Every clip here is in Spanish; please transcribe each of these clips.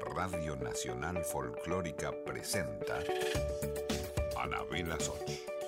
Radio Nacional Folclórica presenta Anabela Soch.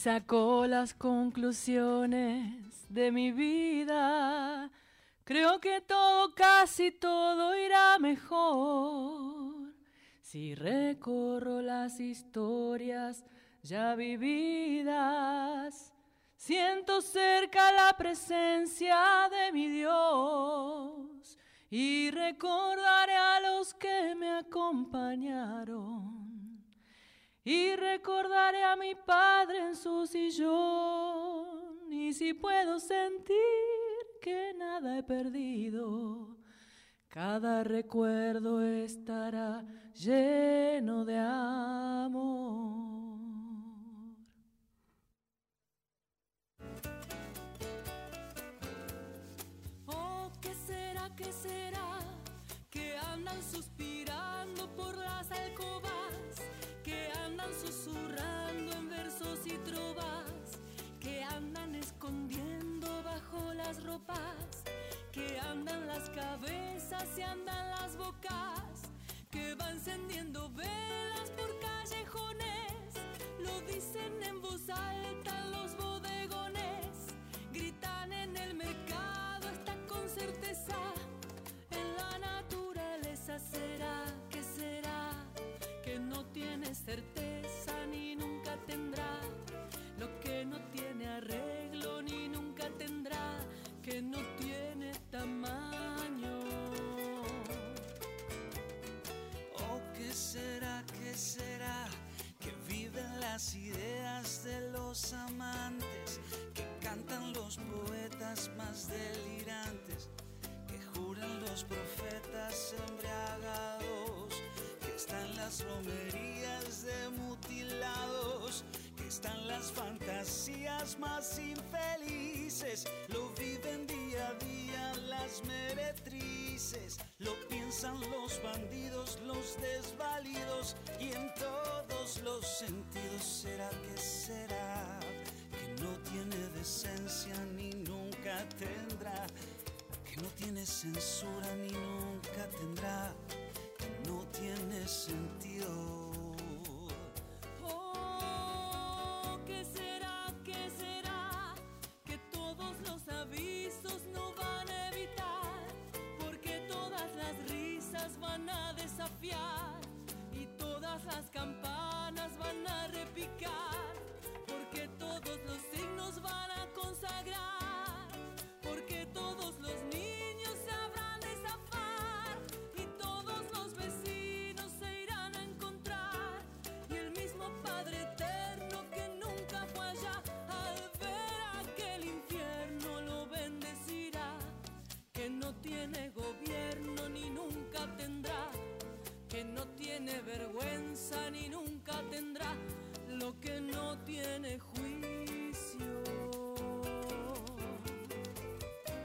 Sacó las conclusiones de mi vida, creo que todo, casi todo irá mejor. Si recorro las historias ya vividas, Siento cerca la presencia de mi Dios y recordaré a los que me acompañaron. Y recordaré a mi Padre en su sillón. Y si puedo sentir que nada he perdido, cada recuerdo estará lleno de amor. Oh, ¿qué será, qué será? Que andan suspirando por las alcobas, que andan susurrando en versos y trovas, que andan escondiendo bajo las ropas, que andan las cabezas y andan las bocas, que van encendiendo velas por callejones, lo dicen en voz alta los bodegones, gritan en el mercado, está con certeza en la naturaleza. ¿Será que será que no tiene certeza ni nunca tendrá? Lo que no tiene arreglo ni nunca tendrá, que no tiene tamaño. Oh, ¿qué será, qué será? Que viven las ideas de los amantes, que cantan los poetas más delirantes, los profetas embriagados, que están las romerías de mutilados, que están las fantasías más infelices, lo viven día a día las meretrices, lo piensan los bandidos, los desvalidos y en todos los sentidos será que será que no tiene decencia ni nunca tendrá, que no tiene censura ni nunca tendrá, que no tiene sentido. Oh, ¿qué será, qué será? Que todos los avisos no van a evitar, porque todas las risas van a desafiar y todas las campanas van a repicar, porque todos los signos van a consagrar, ni nunca tendrá lo que no tiene juicio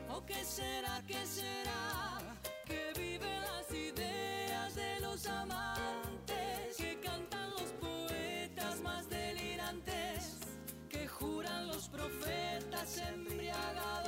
¿O qué será, qué será? Que viven las ideas de los amantes, que cantan los poetas más delirantes, que juran los profetas embriagados,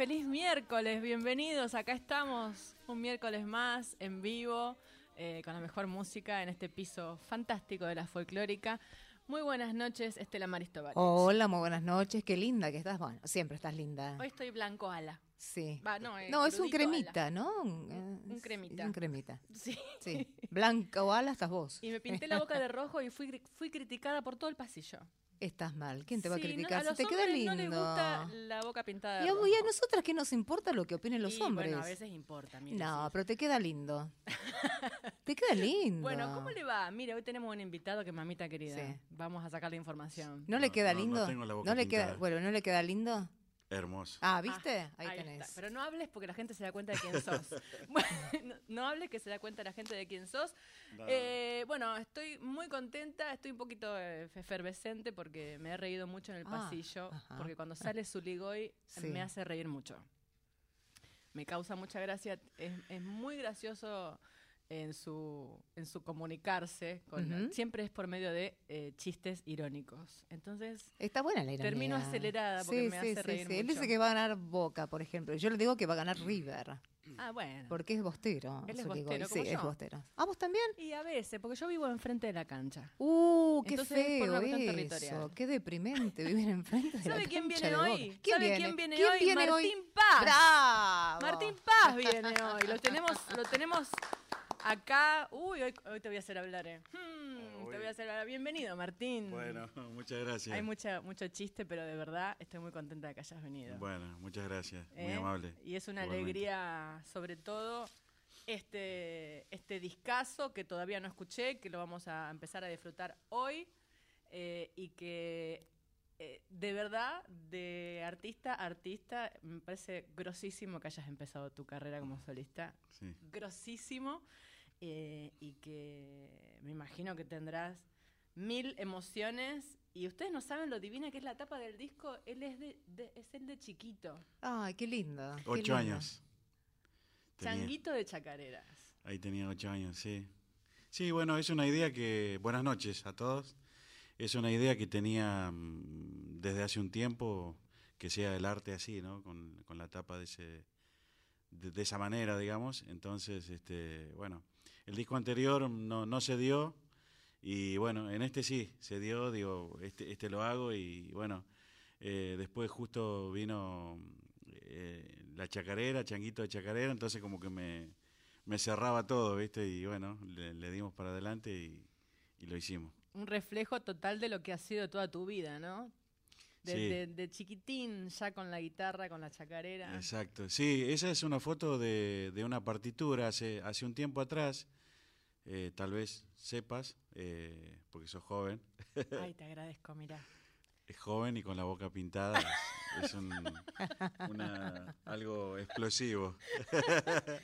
feliz miércoles, bienvenidos. Acá estamos un miércoles más en vivo eh, con la mejor música en este piso fantástico de la folclórica. Muy buenas noches, Estela Maristovalich. Hola, muy buenas noches. Qué linda que estás. Bueno, siempre estás linda. Hoy estoy blanco ala. Sí. Va, no, eh, No, es un cremita, ala. ¿no? Un Es- cremita. Un cremita. Sí. Sí. Blanca o ala estás vos. Y me pinté la boca de rojo y fui, fui criticada por todo el pasillo. Estás mal. ¿Quién te va a no- criticar? Si te queda lindo. no les gusta la boca pintada de y, a, rojo. y a nosotras qué nos importa lo que opinen los Y, hombres. Bueno, a veces importa, mire, no, sí. pero te queda lindo. te queda lindo. Bueno, ¿cómo le va? Mira, hoy tenemos un invitado que mamita querida. Sí. Vamos a sacarle información. ¿No le queda no, no lindo? tengo la boca le queda, bueno, ¿no le queda lindo? Hermoso. Ah, ¿viste? Ah, ahí, está. tenés. Pero no hables porque la gente se da cuenta de quién sos. bueno, no, no hables que se da cuenta la gente de quién sos. Eh, bueno, estoy muy contenta, estoy un poquito eh, efervescente porque me he reído mucho en el Ah, pasillo. ajá. Porque cuando sale Zuligoy Sí. me hace reír mucho. Me causa mucha gracia. Es, es muy gracioso en su, en su comunicarse. Con, Ujú. Siempre es por medio de eh, chistes irónicos. Entonces, Está buena la ironía. Termino acelerada porque me hace reír Él mucho. dice que va a ganar Boca, por ejemplo. Yo le digo que va a ganar River. ah, bueno. Porque es bostero. Él es bostero, Sí, como es yo. bostero. ¿Ah, vos también? Y a veces, porque yo vivo enfrente de la cancha. Uh, qué Entonces, es por feo una eso. Qué deprimente vivir enfrente de la ¿Sabe quién cancha viene de hoy? ¿Quién ¿Sabe viene? quién viene ¿Quién hoy? viene Martín hoy? Paz. ¡Bravo! Martín Paz viene hoy. Lo tenemos, lo tenemos acá. Uy, hoy, hoy te voy a hacer hablar, eh. Hmm, te voy a hacer hablar. Bienvenido, Martín. Bueno, muchas gracias. Hay mucha, mucho chiste, pero de verdad estoy muy contenta de que hayas venido. Bueno, muchas gracias. Muy ¿eh? amable. Y es una Igualmente. alegría, sobre todo, este, este discazo que todavía no escuché, que lo vamos a empezar a disfrutar hoy eh, y que eh, de verdad, de artista a artista, me parece grosísimo que hayas empezado tu carrera como solista. Sí. Grosísimo. Eh, y que me imagino que tendrás mil emociones. Y ustedes no saben lo divina que es la tapa del disco. Él es, de, de- es el de chiquito. Ay, qué lindo. qué Ocho lindo. años. Tenía- Changuito de chacareras. Ahí tenía ocho años, sí. Sí, bueno, es una idea que... Buenas noches a todos. Es una idea que tenía mm, desde hace un tiempo, que sea el arte así, ¿no? Con, con la tapa de, ese, de, de esa manera, digamos. Entonces, este, bueno, el disco anterior no, no se dio y bueno, en este sí, se dio, digo, este, este lo hago y bueno, eh, después justo vino eh, la chacarera, changuito de chacarera, entonces como que me, me cerraba todo, ¿viste? Y bueno, le, dimos para adelante y lo hicimos. Un reflejo total de lo que ha sido toda tu vida, ¿no? De, Sí. de- de chiquitín, ya con la guitarra, con la chacarera. Exacto. Sí, esa es una foto de, de una partitura hace, hace un tiempo atrás. eh, tal vez sepas, eh, porque sos joven. Ay, te agradezco, mira. Es joven y con la boca pintada. Es, es un- una- algo explosivo.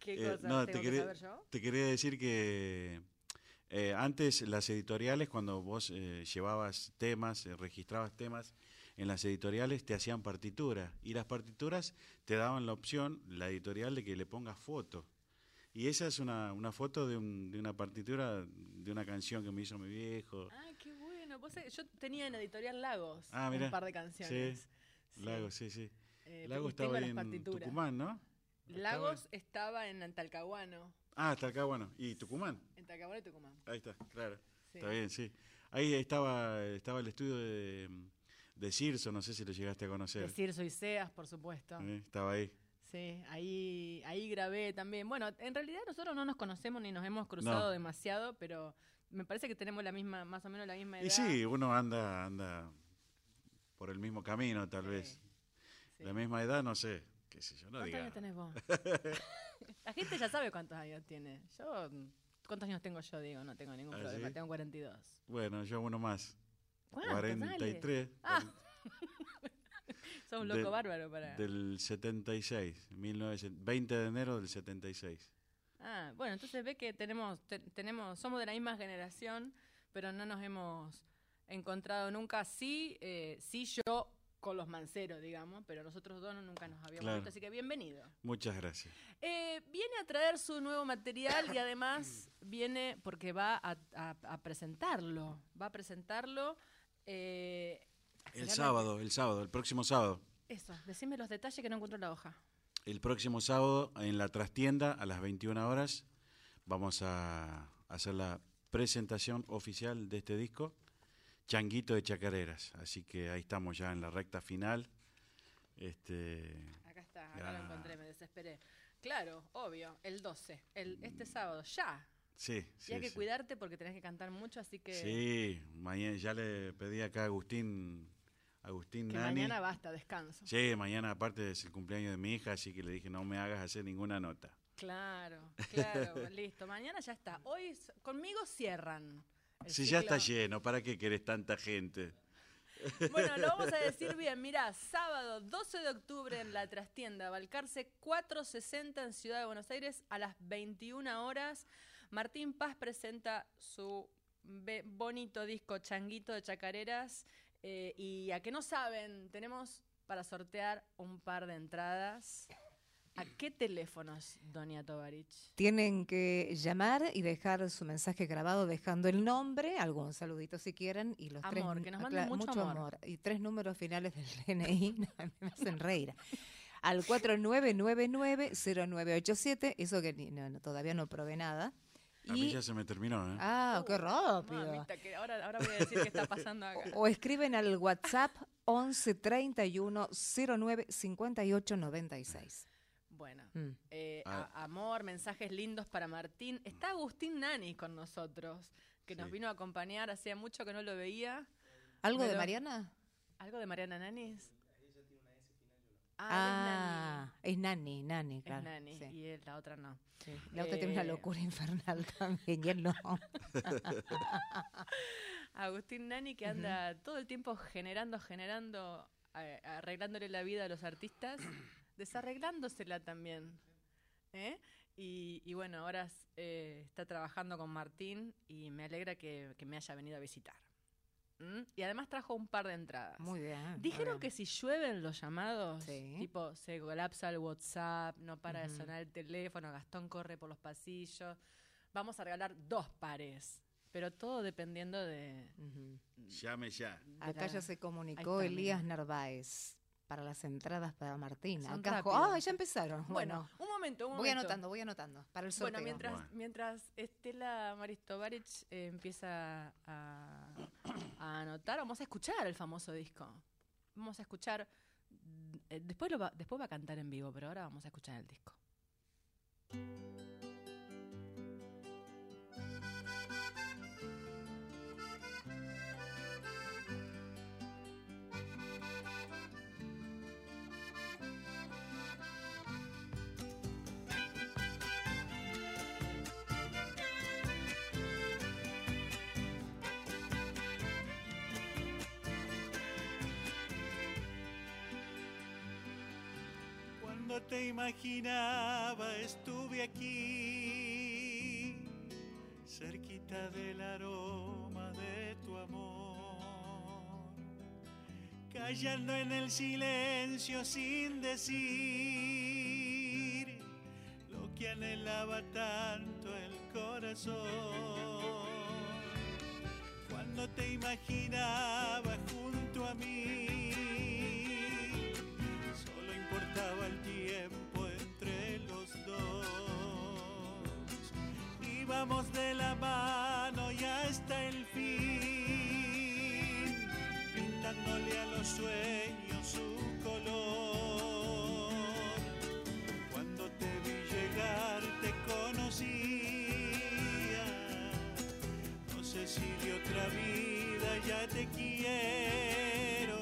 ¿Qué Eh, cosa no, tengo te que quería, saber yo? te quería decir que eh, antes las editoriales, cuando vos eh, llevabas temas, eh, registrabas temas en las editoriales, te hacían partituras. Y las partituras te daban la opción, la editorial, de que le pongas foto. Y esa es una, una foto de, un- de una partitura de una canción que me hizo mi viejo. Ay, qué bueno. Vos sabés, yo tenía en Editorial Lagos Ah, un par de canciones. Sí. Lago, sí, sí. Eh, Lago y tengo estaba en partituras. Tucumán, ¿no? Lagos estaba en Talcahuano. Ah, hasta acá, bueno. ¿Y Tucumán? En Talcahuano y Tucumán. Ahí está, claro. Sí. Está bien, sí. Ahí estaba, estaba el estudio de, de Cirso, no sé si lo llegaste a conocer. Decir soy Seas, por supuesto. Eh, Estaba ahí. Sí, ahí, ahí grabé también. Bueno, en realidad nosotros no nos conocemos ni nos hemos cruzado No. demasiado, pero me parece que tenemos la misma, más o menos la misma edad. Y sí, uno anda, anda por el mismo camino, tal Sí, vez. sí. La misma edad, no sé. Qué sé yo, no ¿Cuántos diga. años tenés vos? la gente ya sabe cuántos años tiene. Yo, ¿cuántos años tengo yo? Digo, no tengo ningún ¿Ah, problema. sí? Tengo 42. Bueno, yo uno más. ¿Cuántos? 43. Ah, Sos un loco Del- bárbaro para... Del 76, 1900 20 de enero del 76. Ah, bueno, entonces ve que tenemos, te- tenemos, somos de la misma generación, pero no nos hemos encontrado nunca. Sí, eh, sí yo con los manceros, digamos, pero nosotros dos nunca nos habíamos Claro. visto, así que bienvenido. Muchas gracias. Eh, viene a traer su nuevo material y además viene porque va a, a- a presentarlo, va a presentarlo. eh, El sábado, el sábado, el próximo sábado. Eso, decime los detalles que no encuentro la hoja. El próximo sábado en la trastienda a las 21 horas vamos a hacer la presentación oficial de este disco, Changuito de Chacareras. Así que ahí estamos ya en la recta final. Este, Acá está, acá lo encontré, me desesperé. Claro, obvio, el 12, el, este sábado, ya. sí, y sí. hay que sí. cuidarte porque tenés que cantar mucho, así que, Sí, mañana ya le pedí acá a Agustín, Agustín que Nani. mañana basta, descanso. Sí, mañana aparte es el cumpleaños de mi hija, así que le dije no me hagas hacer ninguna nota. Claro, claro, listo. Mañana ya está. Hoy conmigo cierran. Si ya está lleno, ¿para qué querés tanta gente? Bueno, lo vamos a decir bien. Mirá, sábado 12 de octubre en la trastienda Balcarce 460 en Ciudad de Buenos Aires a las 21 horas. Martín Paz presenta su bonito disco Changuito de Chacareras. eh, y a que no saben, tenemos para sortear un par de entradas. ¿A qué teléfonos, Doña Tovarich? Tienen que llamar y dejar su mensaje grabado dejando el nombre, algún saludito si quieren, y los tres Amor, nu- que nos manden cla- mucho amor. Y tres números finales del DNI, me hacen reír. Al 4999-0987, eso que no, no, todavía no probé nada. A mí Y, ya se me terminó, ¿eh? ah, qué rápido. Mamita, que ahora, ahora voy a decir qué está pasando acá. O escriben al WhatsApp 11 31 09 58 96. Bueno, Mm. eh, Ah. a- amor, mensajes lindos para Martín. Está Agustín Nani con nosotros, que nos vino a acompañar. Hacía mucho que no lo veía. ¿Algo de Mariana? ¿Algo de Mariana Nanis? Ah, Ah, es Nani, Nani, él es claro. Nani. Es sí, Nani. Y él, la otra no. sí. La otra tiene una Eh, locura infernal también, y él no. Agustín Nani que anda todo el tiempo generando, generando, eh, arreglándole la vida a los artistas, desarreglándosela también. ¿eh? Y, y bueno, ahora eh, está trabajando con Martín y me alegra que, que me haya venido a visitar. ¿Mm? Y además trajo un par de entradas. Muy bien. muy Dijeron bien. que si llueven los llamados, Sí. tipo se colapsa el WhatsApp, no para de sonar el teléfono, Gastón corre por los pasillos, vamos a regalar dos pares, pero todo dependiendo de... Ujú. Llame ya. Acá ya se comunicó está, Elías. Narváez para las entradas para Acá, rápidos. ah, ya empezaron. Bueno, Bueno, un momento, un voy momento. anotando, voy anotando para el sorteo. Bueno, mientras, Bueno. mientras Estela Maristovaric eh, empieza a, a anotar, vamos a escuchar el famoso disco. Vamos a escuchar. eh, después, lo va, después va a cantar en vivo, pero ahora vamos a escuchar el disco. Te imaginaba estuve aquí, cerquita del aroma de tu amor, callando en el silencio sin decir lo que anhelaba tanto el corazón. Cuando te imaginaba junto a mí, De la mano y hasta el fin, pintándole a los sueños su color. Cuando te vi llegar te conocía, no sé si de otra vida ya te quiero.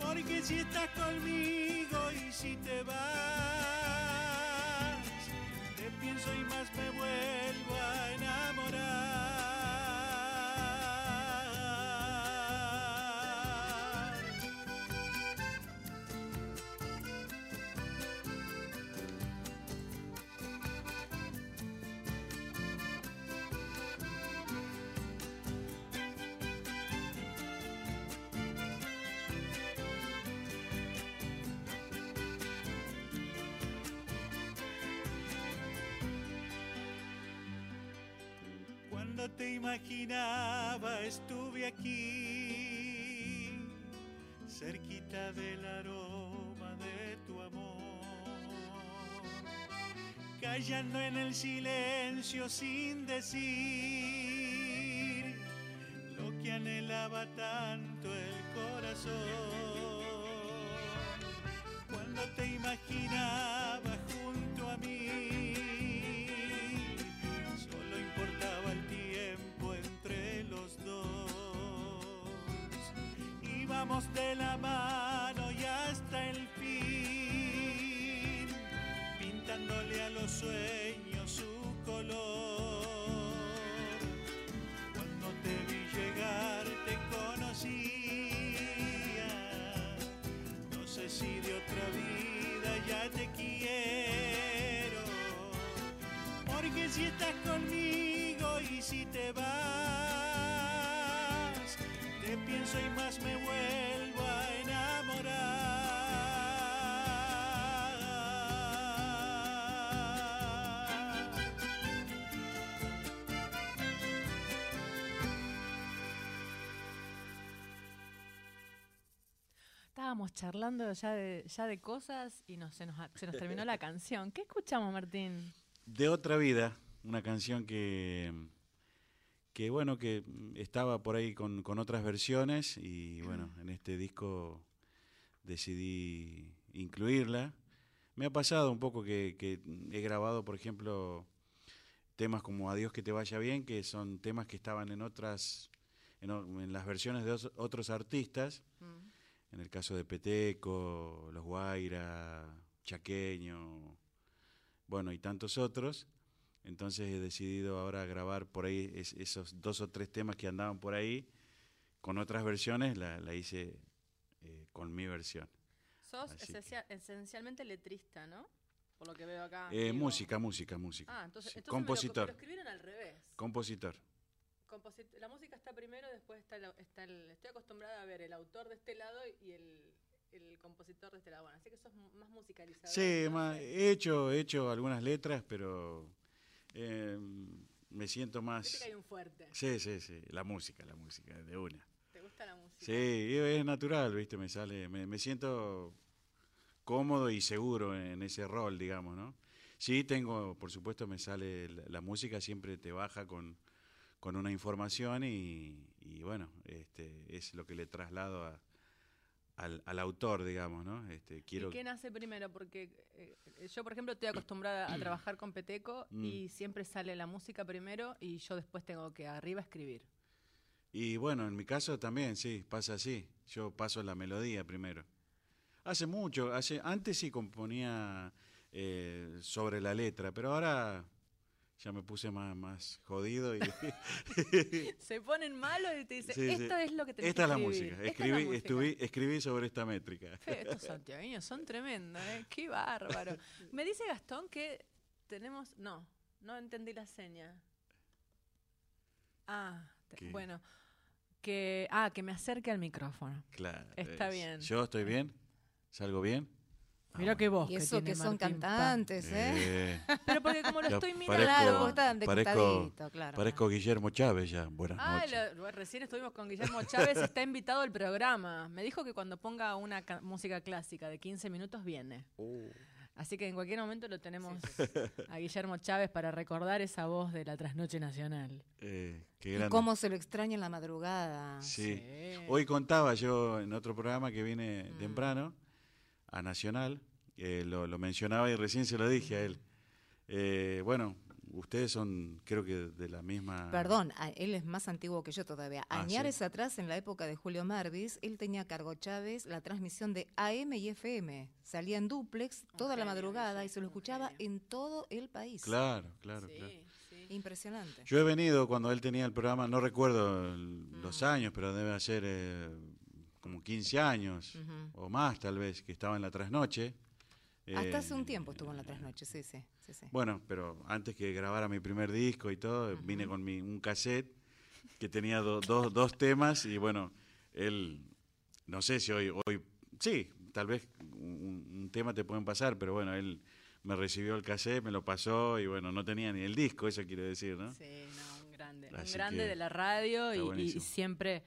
Porque si estás conmigo y si te vas, te pienso y más me vuelvo te imaginaba estuve aquí, cerquita del aroma de tu amor, callando en el silencio sin decir me vuelvo a enamorar. Estábamos charlando ya de, ya de cosas y nos, se, nos, se nos terminó la canción. ¿Qué escuchamos, Martín? De otra vida, una canción que, que bueno, que estaba por ahí con, con otras versiones y bueno, en este disco decidí incluirla. Me ha pasado un poco que, que he grabado, por ejemplo, temas como Adiós que te vaya bien, que son temas que estaban en otras, en, las versiones de os- otros artistas, en el caso de Peteco, Los Guaira, Chaqueño, bueno, y tantos otros. Entonces he decidido ahora grabar por ahí es- esos dos o tres temas que andaban por ahí, con otras versiones, la, la hice eh, con mi versión. Sos Así que- esencia- esencialmente letrista, ¿no? Por lo que veo acá. Eh, música, música, música. Ah, entonces, Sí, entonces me lo- compositor, me lo escribieron al revés. compositor. Composit- la música está primero, después está el, está el- Estoy acostumbrada a ver el autor de este lado y el, el compositor de este lado. Bueno, así que sos más musicalizador. Sí, he hecho, he hecho algunas letras, pero eh, me siento más... hay un fuerte. Sí, sí, sí, la música, la música, de una. ¿Te gusta la música? Sí, es natural, ¿viste? Me sale, me, me siento cómodo y seguro en ese rol, digamos, ¿no? Sí, tengo, por supuesto, me sale la, la música, siempre te baja con, con una información y, y, bueno, este, es lo que le traslado a- al, al autor, digamos, ¿no? Este, quiero, ¿Y qué nace primero? Porque eh, yo, por ejemplo, estoy acostumbrada a trabajar con Peteco Mm. y siempre sale la música primero y yo después tengo que arriba escribir. Y bueno, en mi caso también, sí, pasa así. Yo paso la melodía primero. Hace mucho, hace, antes sí componía eh, sobre la letra, pero ahora ya me puse más, más jodido y Se ponen malos y te dicen, Sí, sí. esto es lo que tenés esta que es la música. Esta es la Escribí, música". estuví- escribí sobre esta métrica. Fe, Estos santiagueños son tremendos, ¿eh? Qué bárbaro. Me dice Gastón que tenemos... No, no entendí la seña. Ah, bueno. Que, ah, que me acerque al micrófono. Claro. Está es- bien. ¿Yo estoy bien? ¿Salgo bien? Mira qué voz Y eso que son cantantes, ¿eh? Eh, Pero porque como lo Ya estoy mirando... parezco- Claro, vos de parezco- claro. parezco Guillermo Chávez ya. Buenas Ah, noches. lo- recién estuvimos con Guillermo Chávez, está invitado al programa. Me dijo que cuando ponga una ca- música clásica de 15 minutos viene. Uh. Así que en cualquier momento lo tenemos a Guillermo Chávez para recordar esa voz de la trasnoche nacional. Eh, qué Y cómo se lo extraña en la madrugada. Sí. Sí. Hoy contaba yo en otro programa que vine Mm. temprano a Nacional, eh, lo, lo mencionaba y recién se lo dije a él. Eh, bueno, ustedes son, creo que de la misma. Perdón, él es más antiguo que yo todavía. Ah, Añares sí. atrás, en la época de Julio Marvis, él tenía a cargo Chávez la transmisión de AM y FM. Salía en duplex toda la madrugada sí, y se lo escuchaba en todo el país. Claro, claro, sí, claro. sí. Impresionante. Yo he venido cuando él tenía el programa, no recuerdo el- Mm. los años, pero debe ser eh, como 15 años o más tal vez, que estaba en la trasnoche. Hasta Eh, hace un tiempo estuvo en la trasnoche, sí, sí. sí, sí. Bueno, pero antes que grabara mi primer disco y todo, vine con mi, un cassette que tenía do- dos- dos temas y bueno, él, no sé si hoy, hoy sí, tal vez un, un tema te pueden pasar, pero bueno, él me recibió el cassette, me lo pasó y bueno, no tenía ni el disco, eso quiere decir, ¿no? Sí, no, un grande. Así un grande que de la radio y- siempre,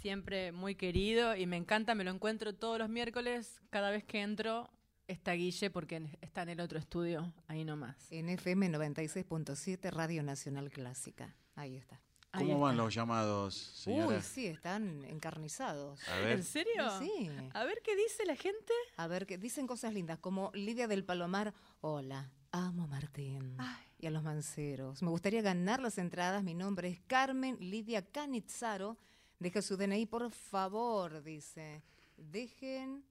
siempre muy querido y me encanta, me lo encuentro todos los miércoles, cada vez que entro está Guille porque está en el otro estudio, ahí nomás. En FM 96.7 Radio Nacional Clásica. Ahí está. Ahí ¿Cómo van está. los llamados, Uy, señora? sí, están encarnizados. A ver. ¿En serio? Sí. A ver qué dice la gente. A ver, que dicen cosas lindas, como Lidia del Palomar, hola, amo a Martín y a los manceros. Me gustaría ganar las entradas, mi nombre es Carmen Lidia Canizzaro. Deja su DNI, por favor, dice. Dejen,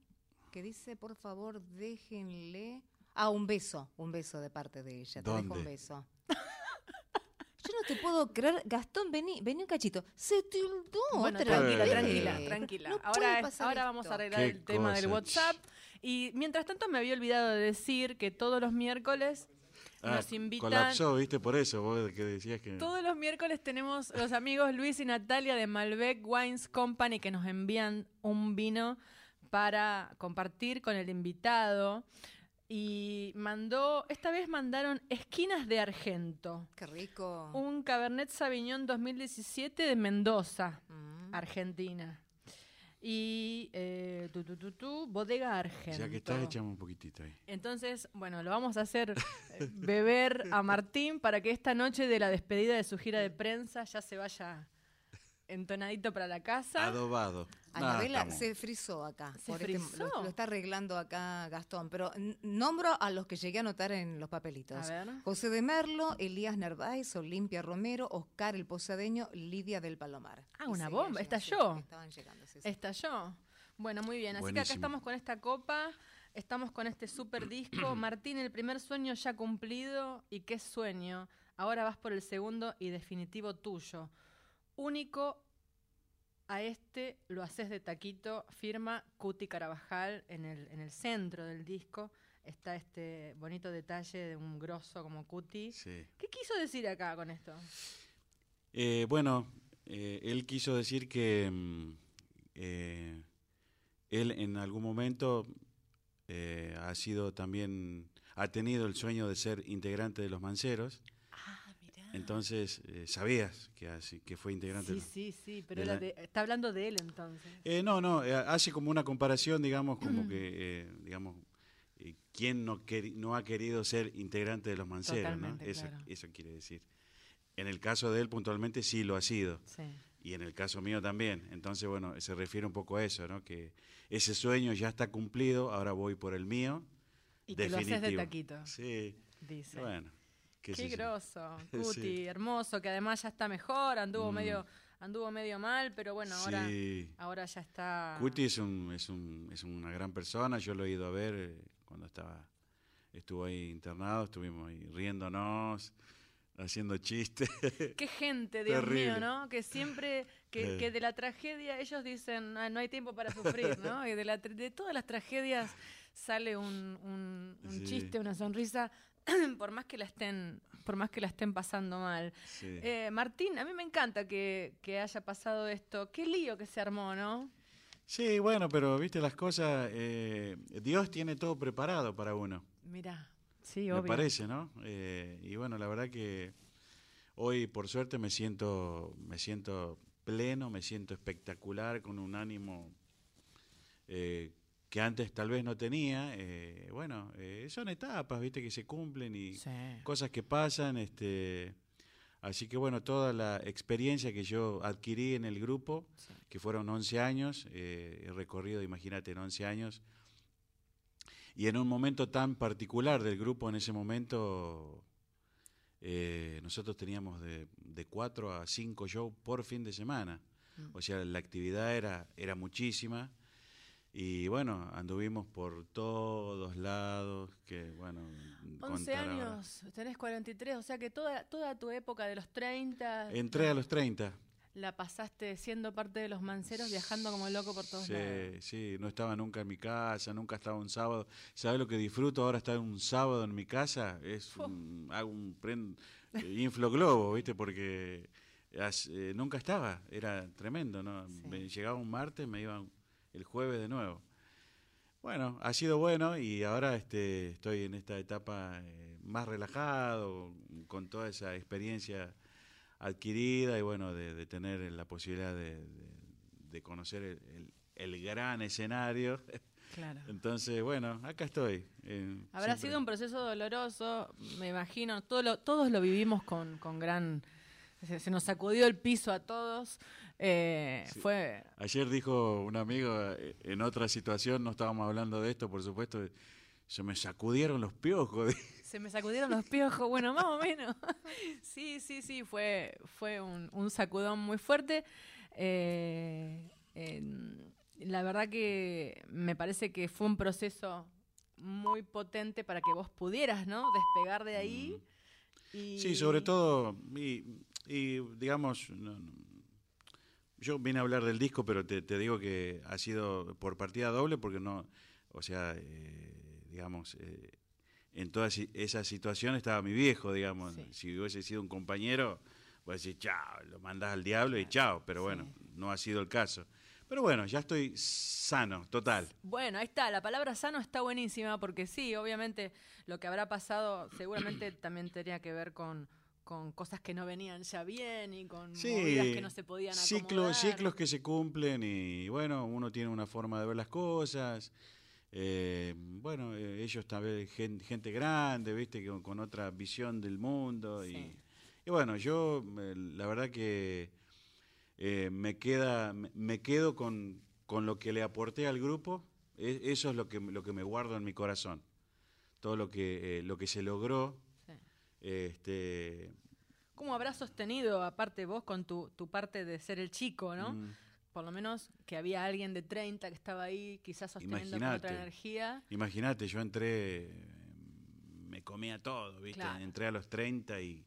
que dice, por favor, déjenle... Ah, un beso, un beso de parte de ella. Te dejo un ¿Dónde? beso. Yo no te puedo creer, Gastón, vení, vení un cachito. Se tildó Bueno, otra tranquila, vez. tranquila, tranquila. No ahora es- ahora vamos a arreglar el tema del cosa. WhatsApp. Y mientras tanto me había olvidado de decir que todos los miércoles Ah, nos invitan... Colapsó, ¿viste? Por eso, vos que decías que... Todos los miércoles tenemos los amigos Luis y Natalia de Malbec Wines Company que nos envían un vino para compartir con el invitado. Y mandó, esta vez mandaron Esquinas de Argento, Qué rico. un Cabernet Sauvignon 2017 de Mendoza, Mm. Argentina. Y eh, tu, tu, tu, tu, Bodega Argento. Ya que estás, echamos un poquitito ahí. Entonces, bueno, lo vamos a hacer eh, beber a Martín para que esta noche de la despedida de su gira de prensa ya se vaya entonadito para la casa. Adobado. Anabela No, se frizó acá. ¿Se por este- lo, lo está arreglando acá Gastón. Pero nombro a los que llegué a anotar en los papelitos. A ver. José de Merlo, Elías Narváez, Olimpia Romero, Oscar el Posadeño, Lidia del Palomar. Ah, Y una bomba, llegando, estalló. sí, estaban llegando, sí, sí. Estalló. Bueno, muy bien. Así que acá estamos con esta copa, estamos con este super disco. Martín, el primer sueño ya cumplido. ¿Y qué sueño? Ahora vas por el segundo y definitivo tuyo. Único a este lo haces de taquito, firma Cuti Carabajal en el, en el centro del disco. Está este bonito detalle de un grosso como Cuti. Sí. ¿Qué quiso decir acá con esto? Eh, bueno, eh, él quiso decir que mm, eh, él en algún momento eh, ha sido también, ha tenido el sueño de ser integrante de los Manceros. Entonces, eh, sabías que, así, que fue integrante. Sí, sí, sí, pero de la- de- está hablando de él entonces. Eh, no, no, eh, hace como una comparación, digamos, como que, eh, digamos, eh, quién no, no ha querido ser integrante de los Manceros, ¿no? Eso, claro. eso quiere decir. En el caso de él, puntualmente, sí lo ha sido. Sí. Y en el caso mío también. Entonces, bueno, se refiere un poco a eso, ¿no? Que ese sueño ya está cumplido, ahora voy por el mío. Y que lo haces de definitivo. taquito, Sí, dice. bueno. Qué Qué Sí. Cuti, hermoso, que además ya está mejor, anduvo Mm. medio, anduvo medio mal, pero bueno, ahora, Sí. ahora ya está. Cuti es, un, es, un, es una gran persona, yo lo he ido a ver eh, cuando estaba estuvo ahí internado, estuvimos ahí riéndonos, haciendo chistes. Qué gente, Dios mío. ¿no? Que siempre, que, Eh. que de la tragedia, ellos dicen, "Ah, no hay tiempo para sufrir, ¿no? Y de, la de todas las tragedias sale un, un- un Sí. chiste, una sonrisa, por más que la estén, por más que la estén pasando mal. Sí. Eh, Martín, a mí me encanta que, que haya pasado esto. Qué lío que se armó, ¿no? Sí, bueno, pero viste las cosas, eh, Dios tiene todo preparado para uno. Mira, sí, me obvio. parece, ¿no? Eh, y bueno, la verdad que hoy, por suerte, me siento, me siento pleno, me siento espectacular, con un ánimo que antes tal vez no tenía. Eh, bueno, eh, son etapas, viste, que se cumplen y Sí. cosas que pasan. Este, así que bueno, toda la experiencia que yo adquirí en el grupo, Sí. que fueron 11 años, eh, he recorrido, imagínate, en 11 años. Y en un momento tan particular del grupo, en ese momento, eh, nosotros teníamos de, de cuatro a cinco shows por fin de semana. Mm. O sea, la actividad era, era muchísima. Y bueno, anduvimos por todos lados, que bueno... 11 contar ahora. años, tenés 43, o sea que toda, toda tu época de los 30 Entré a los 30. la pasaste siendo parte de los manceros, viajando como loco por todos lados. Sí, sí, no estaba nunca en mi casa, nunca estaba un sábado. ¿Sabes lo que disfruto ahora estar un sábado en mi casa? Es un, hago un pren- eh, inflo globo, ¿viste? Porque as- eh, nunca estaba, era tremendo, ¿no? Sí. Me llegaba un martes, me iba el jueves de nuevo. Bueno, ha sido bueno y ahora este, estoy en esta etapa eh, más relajado, con toda esa experiencia adquirida y bueno, de, de tener la posibilidad de, de- de conocer el, el- el gran escenario. Claro. Entonces, bueno, acá estoy. eh, Habrá siempre- sido un proceso doloroso, me imagino. Todo lo- todos lo vivimos con, con gran. Se, se nos sacudió el piso a todos. Eh, Sí. Fue. Ayer dijo un amigo, eh, en otra situación, no estábamos hablando de esto, por supuesto, se me sacudieron los piojos. Se me sacudieron los piojos, bueno, más o menos. Sí, sí, sí, fue, fue un, un sacudón muy fuerte. Eh, la verdad que me parece que fue un proceso muy potente para que vos pudieras, ¿no? Despegar de ahí. y- Sí, sobre todo, y, y, digamos, no- no- yo vine a hablar del disco, pero te, te digo que ha sido por partida doble, porque no, o sea, eh, digamos, eh, en toda esa situación estaba mi viejo, digamos, Sí. si hubiese sido un compañero, pues decir, chao, lo mandás al diablo y chao, pero bueno, Sí. no ha sido el caso. Pero bueno, ya estoy sano, total. Bueno, ahí está, la palabra sano está buenísima porque sí, obviamente lo que habrá pasado seguramente también tenía que ver con, con cosas que no venían ya bien y con movidas que no se podían acomodar. ciclos, ciclos que se cumplen y bueno, uno tiene una forma de ver las cosas. eh, bueno, eh, ellos también, gen- gente, grande, viste, con, con otra visión del mundo. Sí. Y, y bueno, yo eh, la verdad que eh, me, queda, me, me quedo con, con lo que le aporté al grupo. E- eso es lo que, lo que me guardo en mi corazón. Todo lo que, eh, lo que se logró. Este, ¿Cómo habrás sostenido, aparte vos, con tu, tu parte de ser el chico, ¿no? mm, Por lo menos que había alguien de 30 que estaba ahí, quizás sosteniendo con otra energía. Imagínate, yo entré, me comía todo, ¿viste? Claro. Entré a los 30 y,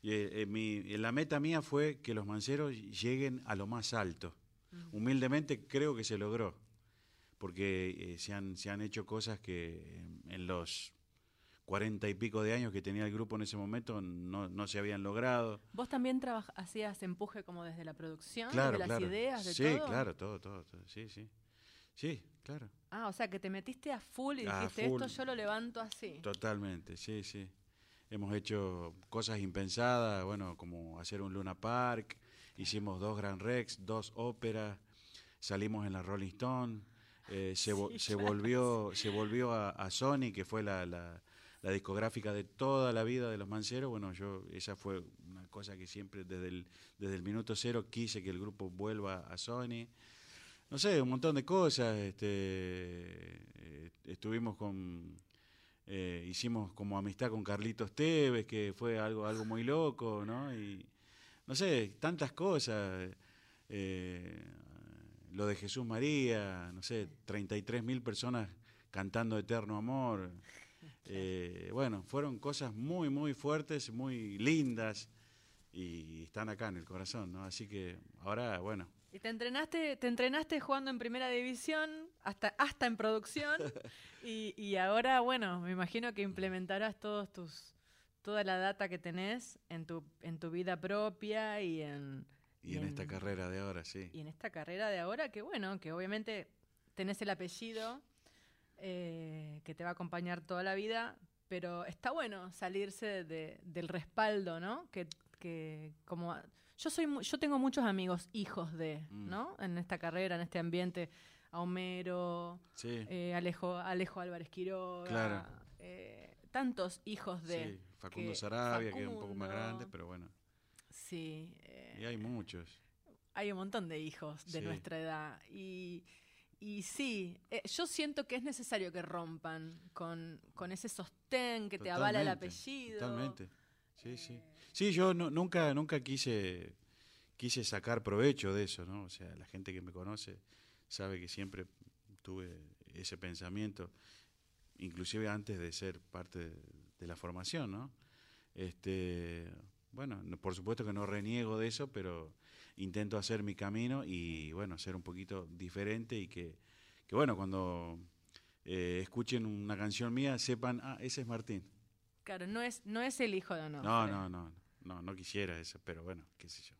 y, eh, mi- la meta mía fue que los manceros lleguen a lo más alto. Humildemente creo que se logró, porque eh, se, han, se han hecho cosas que eh, en los cuarenta y pico de años que tenía el grupo en ese momento no, no se habían logrado. ¿Vos también hacías empuje como desde la producción, Claro, de las claro. ideas, de sí, todo? claro, todo, todo, todo, sí, sí. Sí, claro. Ah, o sea, que te metiste a full y A dijiste, full. esto yo lo levanto así. Totalmente, sí, sí. Hemos hecho cosas impensadas, bueno, como hacer un Luna Park, hicimos dos Grand Rex, dos óperas, salimos en la Rolling Stone, eh, se, vo- Sí, se claro, volvió, se volvió a, a Sony, que fue la, la- la discográfica de toda la vida de los Manceros. Bueno, yo esa fue una cosa que siempre desde el, desde el minuto cero quise que el grupo vuelva a Sony. No sé, un montón de cosas. Este, eh, estuvimos con eh, hicimos como amistad con Carlitos Tevez, que fue algo, algo muy loco, ¿no? Y no sé, tantas cosas. eh, lo de Jesús María, no sé, 33 mil personas cantando Eterno Amor. Eh, bueno, fueron cosas muy, muy fuertes, muy lindas y están acá en el corazón, ¿no? Así que ahora, bueno, Y te entrenaste, te entrenaste jugando en primera división, hasta, hasta en producción, y, y ahora, bueno, me imagino que implementarás todos tus, toda la data que tenés en tu, en tu vida propia y en, y en esta carrera de ahora, sí. y en esta carrera de ahora, que bueno, que obviamente tenés el apellido eh, que te va a acompañar toda la vida, pero está bueno salirse de- del respaldo, ¿no? Que, que como yo soy yo tengo muchos amigos hijos de, Mm. ¿no? En esta carrera, en este ambiente, a Homero, Sí, eh, Alejo Alejo Álvarez Quiroga, Claro. eh, tantos hijos de sí. Facundo que- Sarabia, que es un poco más grande, pero bueno. Sí. eh, Y hay muchos. hay un montón de hijos de Sí. nuestra edad. Y, y sí, eh, yo siento que es necesario que rompan con, con ese sostén que te avala el apellido. Totalmente. Sí, sí. Sí, yo no- nunca, nunca quise, quise sacar provecho de eso, ¿no? O sea, la gente que me conoce sabe que siempre tuve ese pensamiento, inclusive antes de ser parte de, de la formación, ¿no? Este, bueno, no- por supuesto que no reniego de eso, pero intento hacer mi camino y, bueno, ser un poquito diferente y que, que bueno, cuando eh, escuchen una canción mía sepan, ah, ese es Martín. Claro, no es, no es el hijo de honor. No, no, no, no, no quisiera eso, pero bueno, qué sé yo.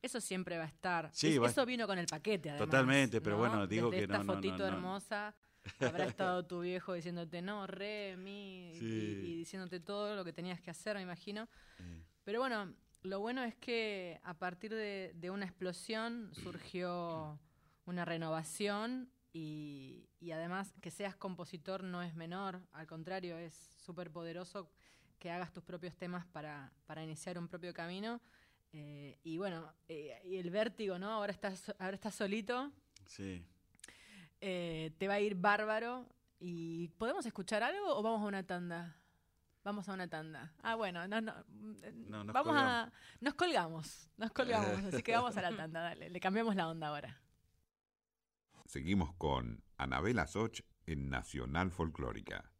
Eso siempre va a estar. Sí, Es- eso vino con el paquete, además. Totalmente, pero ¿no? bueno, digo Desde que esta no, no, fotito no. hermosa habrá estado tu viejo diciéndote no, re, mi, y- diciéndote todo lo que tenías que hacer, me imagino. Eh, Pero bueno, lo bueno es que a partir de, de una explosión surgió una renovación y, y además que seas compositor no es menor, al contrario, es súper poderoso que hagas tus propios temas para, para iniciar un propio camino. Eh, y bueno, eh, y el vértigo, ¿no? Ahora estás, ahora estás solito, Sí. eh, te va a ir bárbaro. ¿Y podemos escuchar algo o vamos a una tanda? Vamos a una tanda. Ah, bueno, no, no, mm, No, nos vamos a. colgamos. Nos colgamos, nos colgamos. así que vamos a la tanda, dale. Le cambiamos la onda ahora. Seguimos con Anabela Soch en Nacional Folclórica.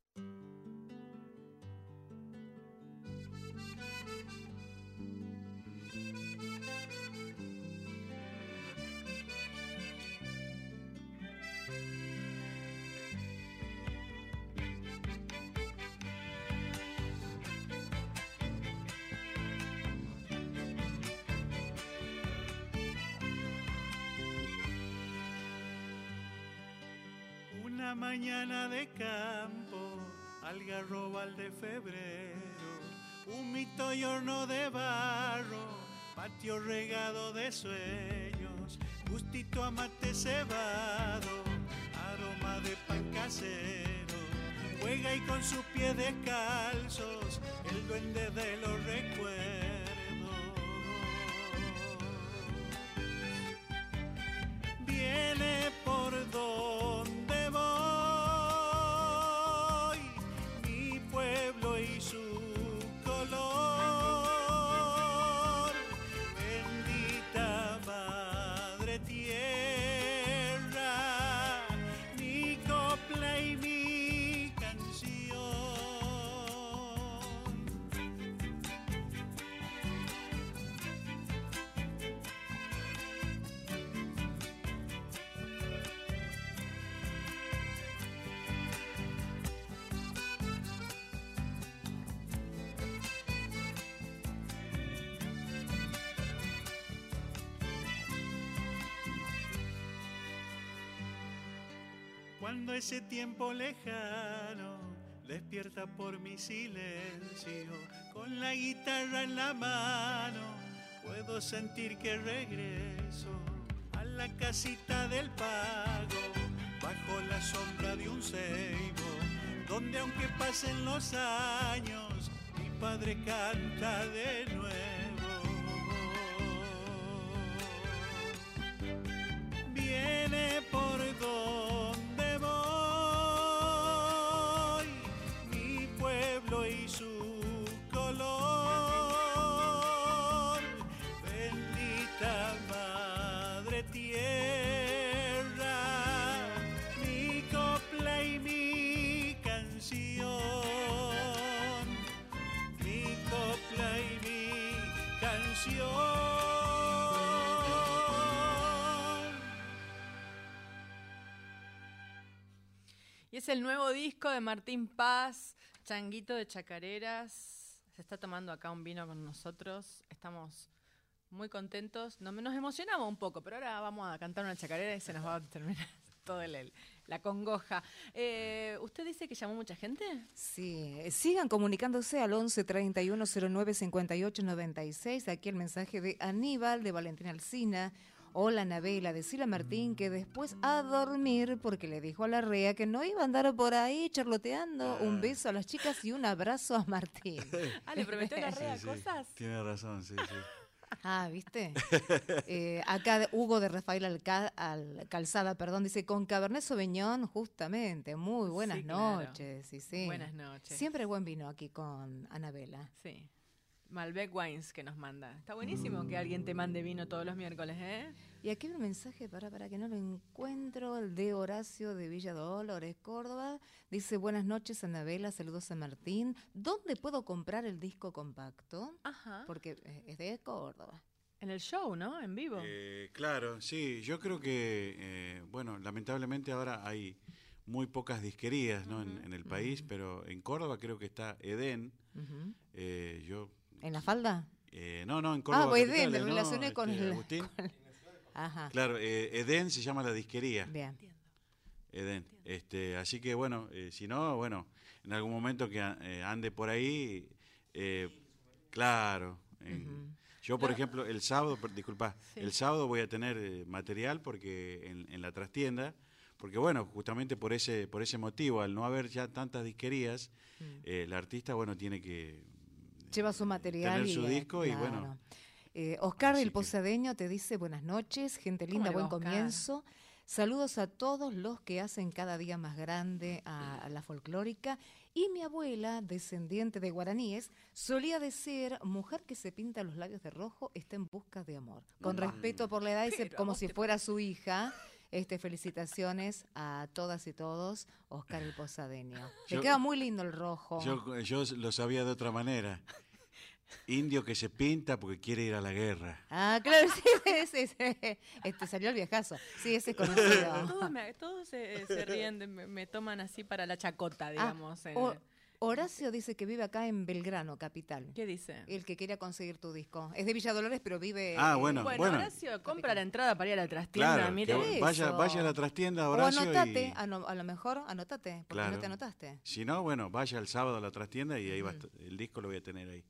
Mañana de campo, algarrobal de febrero, un mito y horno de barro, patio regado de sueños, gustito a cebado, aroma de pan casero, juega y con sus pies descalzos, el duende de los recuerdos. viene por donde Cuando ese tiempo lejano despierta por mi silencio, con la guitarra en la mano, puedo sentir que regreso a la casita del pago, bajo la sombra de un ceibo, donde aunque pasen los años, mi padre canta de nuevo. Disco de Martín Paz, Changuito de Chacareras. Se está tomando acá un vino con nosotros. Estamos muy contentos. Nos, nos emocionamos un poco, pero ahora vamos a cantar una chacarera y se nos va a terminar todo el, la congoja. Eh, ¿Usted dice que llamó mucha gente? Sí, eh, sigan comunicándose al 11 31 09 58 96. Aquí el mensaje de Aníbal, de Valentina Alcina. Hola, Anabela, decirle a Martín que después a dormir porque le dijo a la rea que no iba a andar por ahí charloteando. Un beso a las chicas y un abrazo a Martín. Ah, le prometió la rea Sí, sí, cosas. Tiene razón, sí, sí. Ah, ¿viste? Eh, acá Hugo de Rafael Alca- Al- Calzada, perdón, dice con Cabernet Sauvignon, justamente. Muy buenas Sí, claro. noches. Sí, sí. Buenas noches. Siempre buen vino aquí con Anabela. Sí. Malbec Wines que nos manda. Está buenísimo que alguien te mande vino todos los miércoles, ¿eh? Y aquí hay un mensaje, para, para que no lo encuentro, el de Horacio de Villa Dolores, Córdoba. Dice, buenas noches, Anabela, saludos a Martín. ¿Dónde puedo comprar el disco compacto? Ajá. Porque es de Córdoba. En el show, ¿no? En vivo. Eh, claro, sí, yo creo que, eh, bueno, lamentablemente ahora hay muy pocas disquerías ¿no? en, en el país, pero en Córdoba creo que está Edén. Eh, yo, ¿En la falda? eh, no, no, en Córdoba. Ah, pues Edén, me ¿no? relacioné con Este, el- Agustín. Ajá. Claro, eh, Edén se llama la disquería. Bien. Edén. Este, así que bueno, eh, si no, bueno, en algún momento que eh, ande por ahí, eh, claro, en- Yo, por Lo- ejemplo, el sábado, disculpa, Sí. el sábado voy a tener eh, material porque en, en la trastienda, porque bueno, justamente por ese por ese motivo, al no haber ya tantas disquerías, Mm. eh, el artista, bueno, tiene que Lleva su material. tener y, su eh, disco y claro. bueno. Eh, Oscar Así el que- Posadeño te dice buenas noches, gente ¿Cómo linda, buen Oscar? comienzo. Saludos a todos los que hacen cada día más grande a, a la folclórica. Y mi abuela, descendiente de guaraníes, solía decir, mujer que se pinta los labios de rojo está en busca de amor. Con respeto por la edad, Pero como si fuera su hija. Este, felicitaciones a todas y todos, Oscar el Posadeño. Te queda muy lindo el rojo. Yo, yo lo sabía de otra manera. Indio que se pinta porque quiere ir a la guerra. Ah, claro, sí, sí, sí. Este, salió el viejazo. Sí, ese es conocido. Todos, me- todos se, se ríen, de- me, me toman así para la chacota, digamos. Ah, O- Horacio dice que vive acá en Belgrano, capital. ¿Qué dice? El que quería conseguir tu disco. Es de Villa Dolores, pero vive. Ah, bueno, Bueno, bueno. Horacio, compra la entrada para ir a la trastienda, Claro, mire. que vaya, vaya a la trastienda, O Horacio, anotate, y a, no- a lo mejor anotate, porque Claro. no te anotaste. si no, bueno, vaya el sábado a la trastienda y ahí va a el disco lo voy a tener ahí.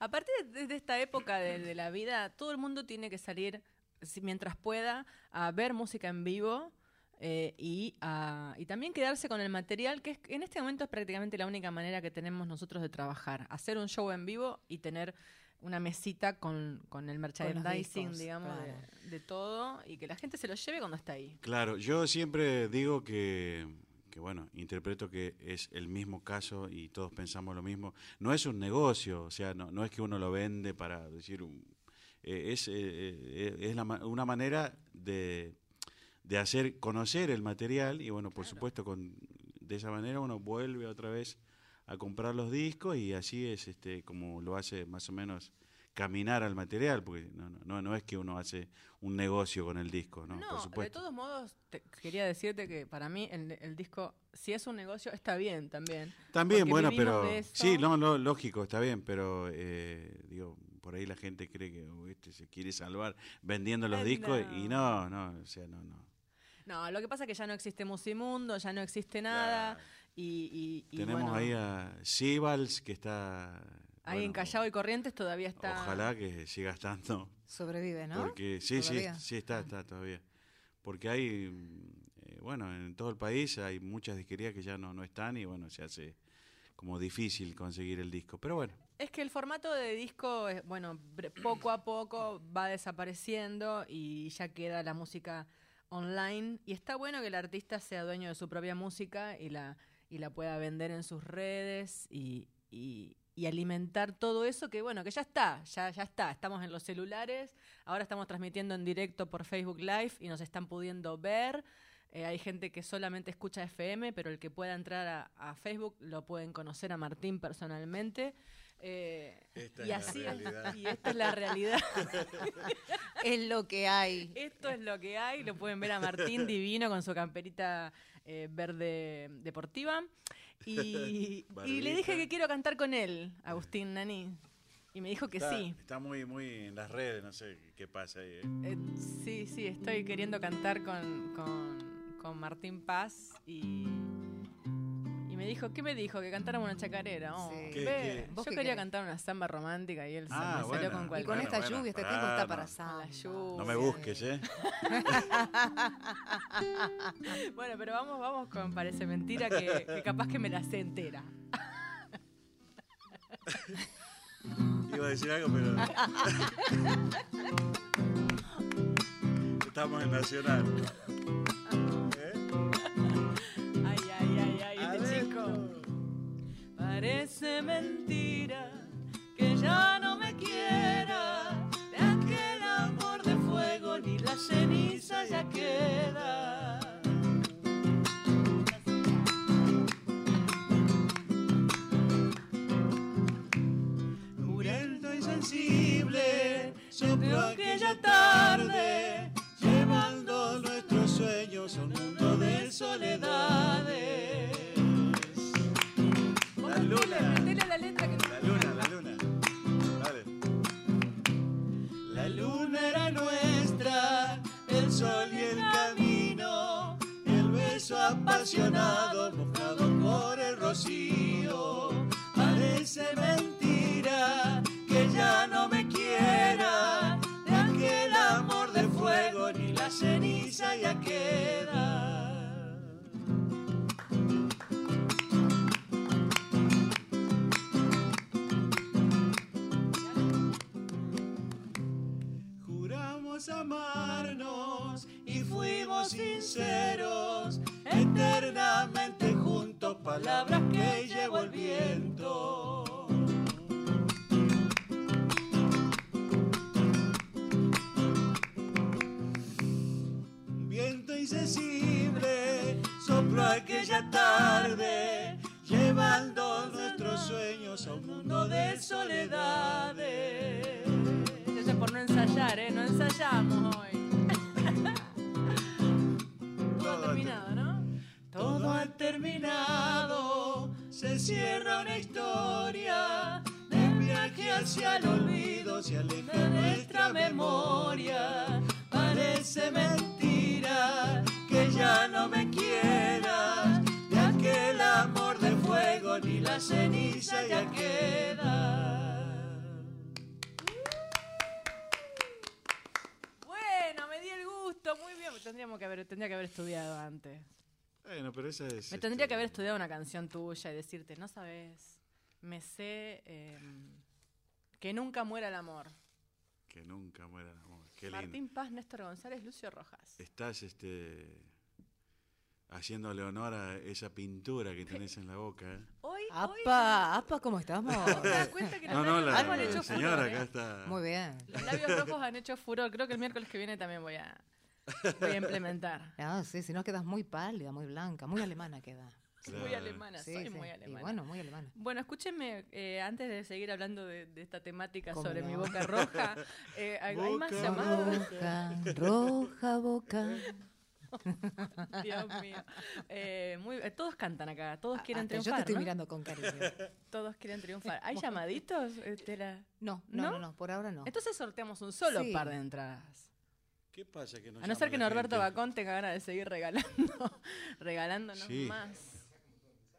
Aparte de, de esta época de, de la vida, todo el mundo tiene que salir, si- mientras pueda, a ver música en vivo eh, y, a- y también quedarse con el material, que es, en este momento es prácticamente la única manera que tenemos nosotros de trabajar. Hacer un show en vivo y tener una mesita con, con el merchandising, discos, digamos, de- claro. de, todo y que la gente se lo lleve cuando está ahí. Claro, yo siempre digo que, que, bueno, interpreto que es el mismo caso y todos pensamos lo mismo. No es un negocio, o sea, no, no es que uno lo vende para decir, un- eh, es, eh, eh, es la ma- una manera de, de hacer conocer el material y bueno, por supuesto, con, de esa manera uno vuelve otra vez a comprar los discos y así es este como lo hace más o menos caminar al material, porque no, no, no, es que uno hace un negocio con el disco, ¿no? No, por de supuesto. todos modos, te- quería decirte que para mí el, el disco, si es un negocio, está bien también. También, bueno, pero de sí, no, no, lógico, está bien, pero eh, digo, por ahí la gente cree que oh, este se quiere salvar vendiendo los Ay, discos y no, no, o sea, no, no. No, lo que pasa es que ya no existe Musimundo, ya no existe nada. Y, y- y Tenemos bueno, ahí a Sibals que está ahí bueno, en Callao y Corrientes todavía está. Ojalá que siga estando, Sobrevive, ¿no? porque sí, sí, Todavía. sí está, está todavía. Porque hay eh, bueno, en todo el país hay muchas disquerías que ya no no están y bueno, se hace como difícil conseguir el disco, pero bueno. Es que el formato de disco, es, bueno, poco a poco va desapareciendo y ya queda la música online. Y está bueno que el artista sea dueño de su propia música y la, y la pueda vender en sus redes y, y- alimentar todo eso que, bueno, que ya está, ya, ya está. Estamos en los celulares, ahora estamos transmitiendo en directo por Facebook Live y nos están pudiendo ver. Eh, hay gente que solamente escucha FM, pero el que pueda entrar a Facebook lo pueden conocer a Martín personalmente. Eh, Esta y es así es, realidad. y esta es la realidad. Es lo que hay. Esto es lo que hay. Lo pueden ver a Martín divino con su camperita eh, verde deportiva. Y, y le dije que quiero cantar con él, Agustín Nani. Y me dijo que está, sí. Está muy, muy en las redes, no sé qué pasa ahí. ¿eh? Eh, sí, sí, estoy queriendo cantar con, con, con Martín Paz y me dijo, ¿qué me dijo? Que cantáramos una chacarera. Oh, Sí. ¿Qué- ve, qué? ¿Vos Yo qué quería querés? cantar una samba romántica y él se Ah, me salió con Y cualquier con esta bueno, lluvia, este tiempo está para La samba. lluvia. No me busques, ¿eh? Bueno, pero vamos, vamos con Parece Mentira, que, que capaz que me la sé entera. Iba a decir algo, pero. Estamos en Nacional. Parece mentira que ya no me quiera. De aquel amor de fuego ni la ceniza ya queda. Muriendo insensible, sopló aquella tarde, llevando nuestros sueños a un mundo de soledades. apasionado mojado por el rocío. Parece mentira que ya no me quiera de aquel amor de fuego ni la ceniza y aquel haber, estudiado antes. Bueno, pero esa es. Me tendría este, que haber estudiado una canción tuya y decirte, no sabes, me sé eh, que nunca muera el amor. Que nunca muera el amor. Qué lindo. Martín Paz, Néstor González, Lucio Rojas. Estás este, haciéndole honor a esa pintura que tenés en la boca. ¿eh? Hoy, hoy Apa, apa, ¿cómo estamos? ¿te das cuenta que los No, no, la, han hecho señora furor, acá eh? está. Muy bien. Los labios rojos han hecho furor. Creo que el miércoles que viene también voy a, voy a implementar. No, sí, si no quedas muy pálida, muy blanca, muy alemana queda. Soy muy Claro. alemana, Sí, soy sí. muy Y alemana. bueno, muy alemana. Bueno, escúchenme, eh, antes de seguir hablando de, de esta temática ¿Cómo sobre no? mi boca roja, eh, ¿hay hay más Boca llamadas? Roja, roja boca. Dios mío. Eh, muy, eh, todos cantan acá, todos quieren Hasta yo te triunfar, estoy ¿no? mirando con cariño. Todos quieren triunfar. ¿Hay llamaditos, Estela? No, no, ¿No? no, no, por ahora no. Entonces sorteamos un solo Sí. par de entradas. ¿Qué pasa que no A no ser que Norberto gente? Bacón tenga ganas de seguir regalando, regalándonos Sí. más.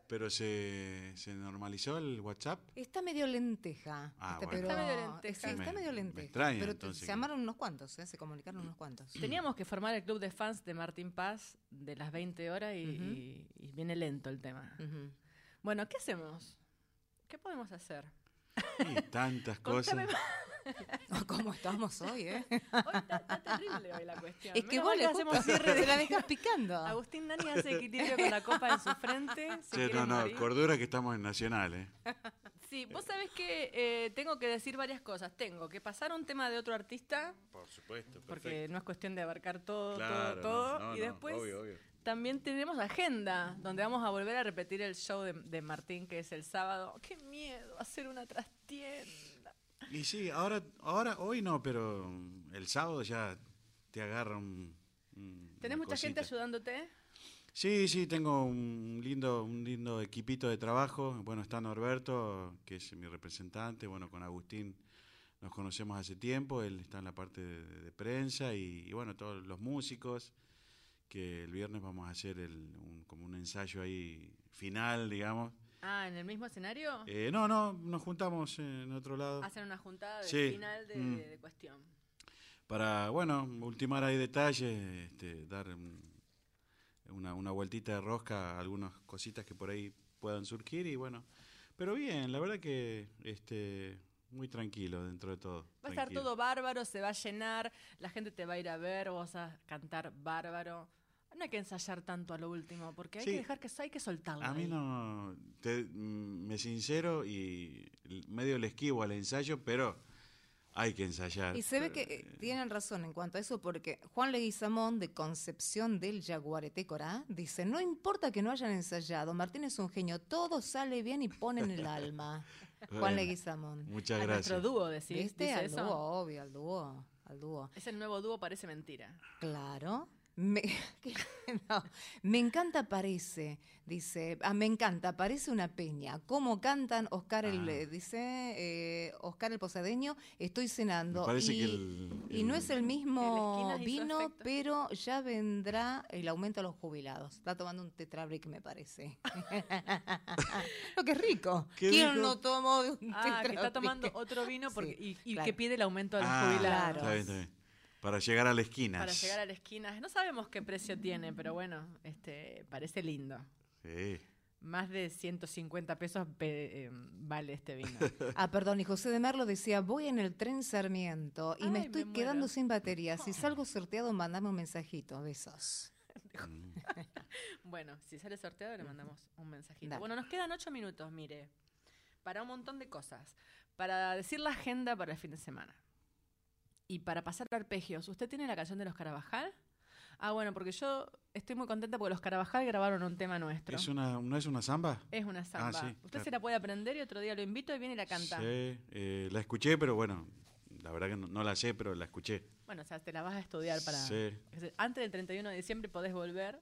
Pero se, se normalizó el WhatsApp. Está medio lenteja. Ah, este, bueno. pero- Está medio lenteja. Sí, está Me- medio me lenteja. extraña, pero entonces, se llamaron unos cuantos, ¿eh? se comunicaron unos cuantos. Teníamos que formar el club de fans de Martín Paz de las 20 horas y, Ujú. y- y viene lento el tema. Bueno, ¿qué hacemos? ¿Qué podemos hacer? Y tantas cosas. Oh, ¿Cómo estamos hoy, eh? Hoy está, está terrible hoy la cuestión. Es que Menos vos le hacemos cierre de se la dejas picando. Agustín Dani hace equilibrio con la copa en su frente. se no, no, morir. cordura que estamos en Nacional, ¿eh? Sí, vos sabés que eh, tengo que decir varias cosas. Tengo que pasar un tema de otro artista, Por supuesto, porque no es cuestión de abarcar todo, Claro, todo, todo. no, no, y no, después obvio, obvio. también tenemos agenda, donde vamos a volver a repetir el show de, de Martín, que es el sábado. ¡Qué miedo! Hacer una trastienda. Y sí, ahora, ahora, hoy no, pero el sábado ya te agarra un. un- ¿Tenés mucha gente ayudándote? Sí, sí, tengo un lindo, un lindo equipito de trabajo. Bueno, está Norberto, que es mi representante. Bueno, con Agustín nos conocemos hace tiempo. Él está en la parte de, de prensa y, y, bueno, todos los músicos. Que el viernes vamos a hacer el, un- como un ensayo ahí final, digamos. Ah, ¿en el mismo escenario? Eh, no, no, nos juntamos en otro lado. Hacen una juntada de Sí. final de, Mm. de cuestión. para, bueno, ultimar ahí detalles, este, dar un- una, una vueltita de rosca a algunas cositas que por ahí puedan surgir y bueno, pero bien, la verdad que este muy tranquilo dentro de todo. Va a estar todo bárbaro, se va a llenar, la gente te va a ir a ver, vos vas a cantar bárbaro. No hay que ensayar tanto a lo último, porque hay Sí. que dejar que hay que soltarlo. A mí ahí. no, te, mm, me sincero y medio le esquivo al ensayo, pero hay que ensayar. Y se ve que eh, tienen razón en cuanto a eso, porque Juan Leguizamón, de Concepción del Yaguareté Corá, dice, no importa que no hayan ensayado, Martín es un genio, todo sale bien y ponen el alma. Juan Bueno, Leguizamón. Muchas a gracias. nuestro dúo, decís. ¿Viste? dice Al eso. dúo, obvio, al dúo, al dúo. Ese nuevo dúo parece mentira. Claro. Me, que- no, me encanta parece, dice, ah, me encanta, parece una peña. ¿Cómo cantan Oscar el, Ah. dice eh, Oscar el Posadeño? Estoy cenando. Me parece y, que el- y no el- es el mismo vino, pero ya vendrá el aumento a los jubilados. Está tomando un tetrabric, me parece. Lo que es rico. ¿Qué ¿Quién dijo? no tomó de un Ah, que está tomando otro vino porque, Sí, y, y claro. que pide el aumento a los Ah, jubilados. Claro. está bien, está bien. Para llegar a la esquina. para llegar a la esquina. No sabemos qué precio tiene, pero bueno, este parece lindo. Sí. Más de 150 pesos pe- eh, vale este vino. Ah, perdón, y José de Merlo decía, voy en el tren Sarmiento y me estoy me quedando sin batería. Si salgo sorteado, mandame un mensajito. Besos. Bueno, si sale sorteado le mandamos un mensajito. Dale. Bueno, nos quedan ocho minutos, mire, para un montón de cosas. Para decir la agenda para el fin de semana. Y para pasar arpegios. ¿Usted tiene la canción de los Carabajal? Ah, bueno, porque yo estoy muy contenta porque los Carabajal grabaron un tema nuestro. ¿Es una, ¿No es una samba? Es una samba. sí, Usted claro. se la puede aprender y otro día lo invito y viene y la canta. Sí, eh, la escuché, pero bueno, la verdad que no, no la sé, pero la escuché. Bueno, o sea, te la vas a estudiar para... Sí. Antes del 31 de diciembre podés volver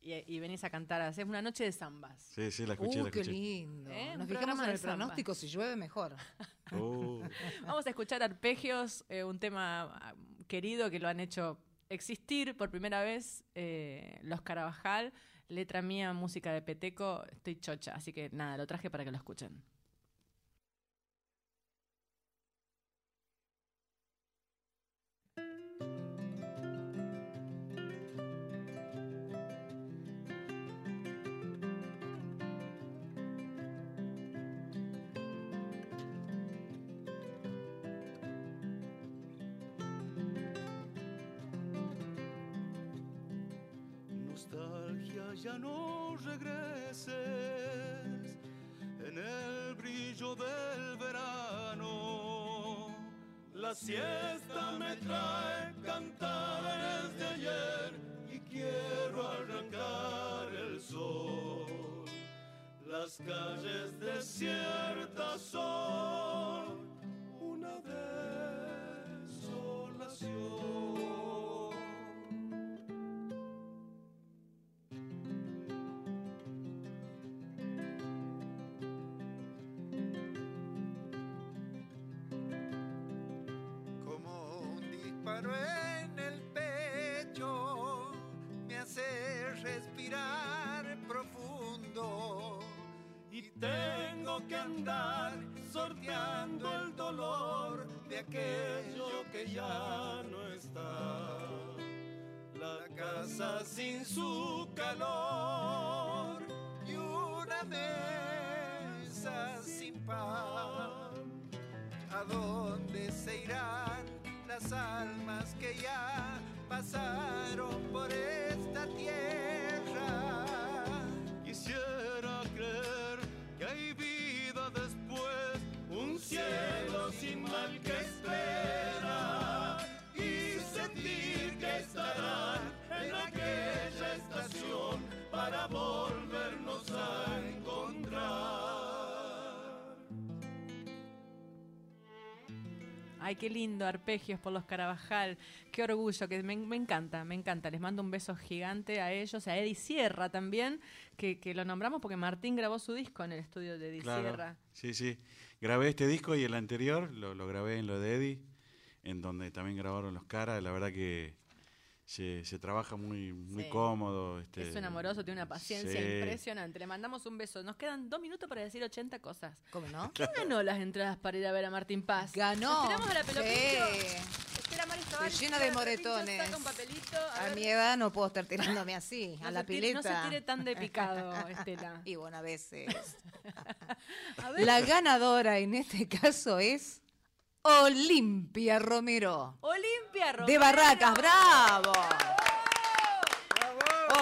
y, y venís a cantar. Haces una noche de zambas. Sí, sí, la escuché, Uh, la qué escuché. lindo. ¿Eh? Nos fijamos en el pronóstico, si llueve mejor. Oh, Vamos a escuchar arpegios, eh, un tema ah, querido que lo han hecho existir por primera vez, eh, Los Carabajal, letra mía, música de Peteco, estoy chocha, así que nada, lo traje para que lo escuchen. Nostalgia, ya no regreses en el brillo del verano. La siesta me trae cantares de ayer y quiero arrancar el sol. Las calles desiertas son su calor y una mesa sin pan. ¿A dónde se irán las almas que ya pasaron por esta estación para volvernos a encontrar. Ay, qué lindo, arpegios por los Carabajal, qué orgullo, que me, me encanta, me encanta. Les mando un beso gigante a ellos, a Eddie Sierra también, que, que lo nombramos porque Martín grabó su disco en el estudio de Eddie claro. Sierra. Sí, sí. Grabé este disco y el anterior lo, lo grabé en lo de Eddie, en donde también grabaron los caras. La verdad que se, se trabaja muy, muy Sí. cómodo. Este, Es un amoroso, tiene una paciencia sí. impresionante. Le mandamos un beso. Nos quedan dos minutos para decir 80 cosas. ¿Cómo no? ¿Quién ganó las entradas para ir a ver a Martín Paz? Ganó. ¿Nos tiramos a la Se llena de moretones. Saca un papelito. A, mi edad no puedo estar tirándome así, No a se la tire- No se pileta. tire tan de picado, Estela. Y bueno, a veces. A ver, La ganadora en este caso es Olimpia Romero. Olimpia Romero. De Barracas, bravo.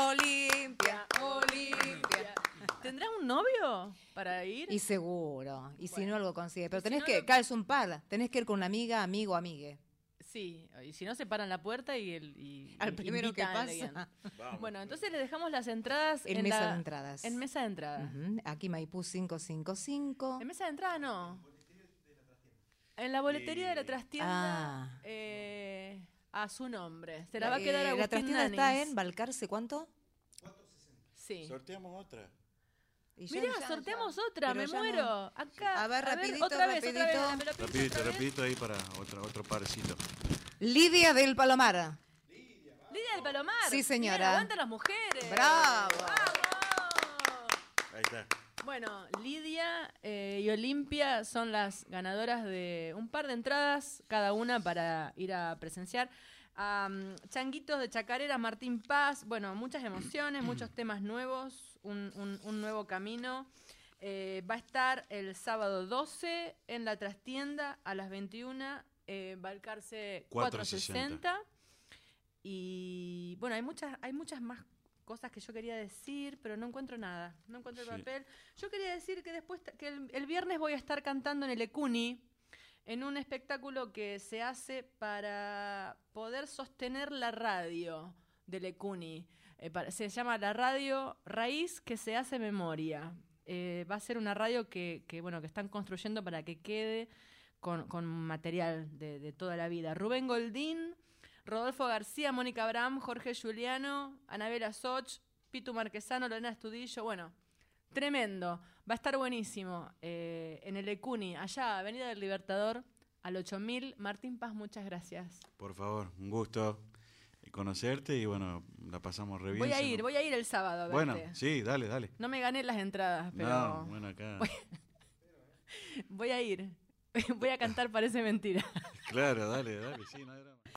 Olimpia, Olimpia. ¿Tendrás un novio para ir? Y seguro, y si no algo consigue. Pero si tenés no que, calza un par, tenés que ir con una amiga, amigo, amigue. Sí, y si no se paran la puerta y el y, Al primero que pasa. Bueno, entonces le dejamos las entradas En en, mesa la- de entradas. En mesa de entrada. Ujú, Aquí Maipú 555. En mesa de entrada no. En la boletería de la trastienda Ah. eh, a su nombre. Se la va a quedar Eh, Agustín La trastienda está en Balcarce, ¿cuánto? Sí. Sorteamos otra. Mirá, ya- sorteamos ya. otra, Pero me no- muero. Acá. A ver, rapidito, otra vez, otra vez, rapidito. Rapidito, otra rapidito ahí para otro, otro parcito. Lidia del Palomar. Lidia del Palomar. Sí, señora. Bien, aguantan las mujeres. Bravo. ¡Vamos! Ahí está. Bueno, Lidia eh, y Olimpia son las ganadoras de un par de entradas cada una para ir a presenciar a mm, Changuitos de Chacarera, Martín Paz. Bueno, muchas emociones, muchos temas nuevos, un, un- un nuevo camino. Eh, va a estar el sábado 12 en la trastienda a las 21, eh, Balcarce 460. 460. Y bueno, hay muchas, hay muchas más cosas que yo quería decir, pero no encuentro nada. No encuentro el Sí. papel. Yo quería decir que después, que el, el viernes voy a estar cantando en el Ecuni, en un espectáculo que se hace para poder sostener la radio del Ecuni. Eh, para- se llama la radio Raíz que se hace memoria. Eh, va a ser una radio que, que, bueno, que están construyendo para que quede con, con material de, de toda la vida. Rubén Goldín, Rodolfo García, Mónica Abraham, Jorge Juliano, Anabela Soch, Pitu Marquesano, Lorena Estudillo. Bueno, tremendo. Va a estar buenísimo. eh, en el Ecuni, allá, Avenida del Libertador, al 8000. Martín Paz, muchas gracias. Por favor, un gusto conocerte y bueno, la pasamos re bien. Voy a ir, voy a ir el sábado a verte. Bueno, sí, dale, dale. No me gané las entradas, pero No, bueno, acá. voy a ir. Voy a cantar, parece mentira. Claro, dale, dale, sí, no hay drama.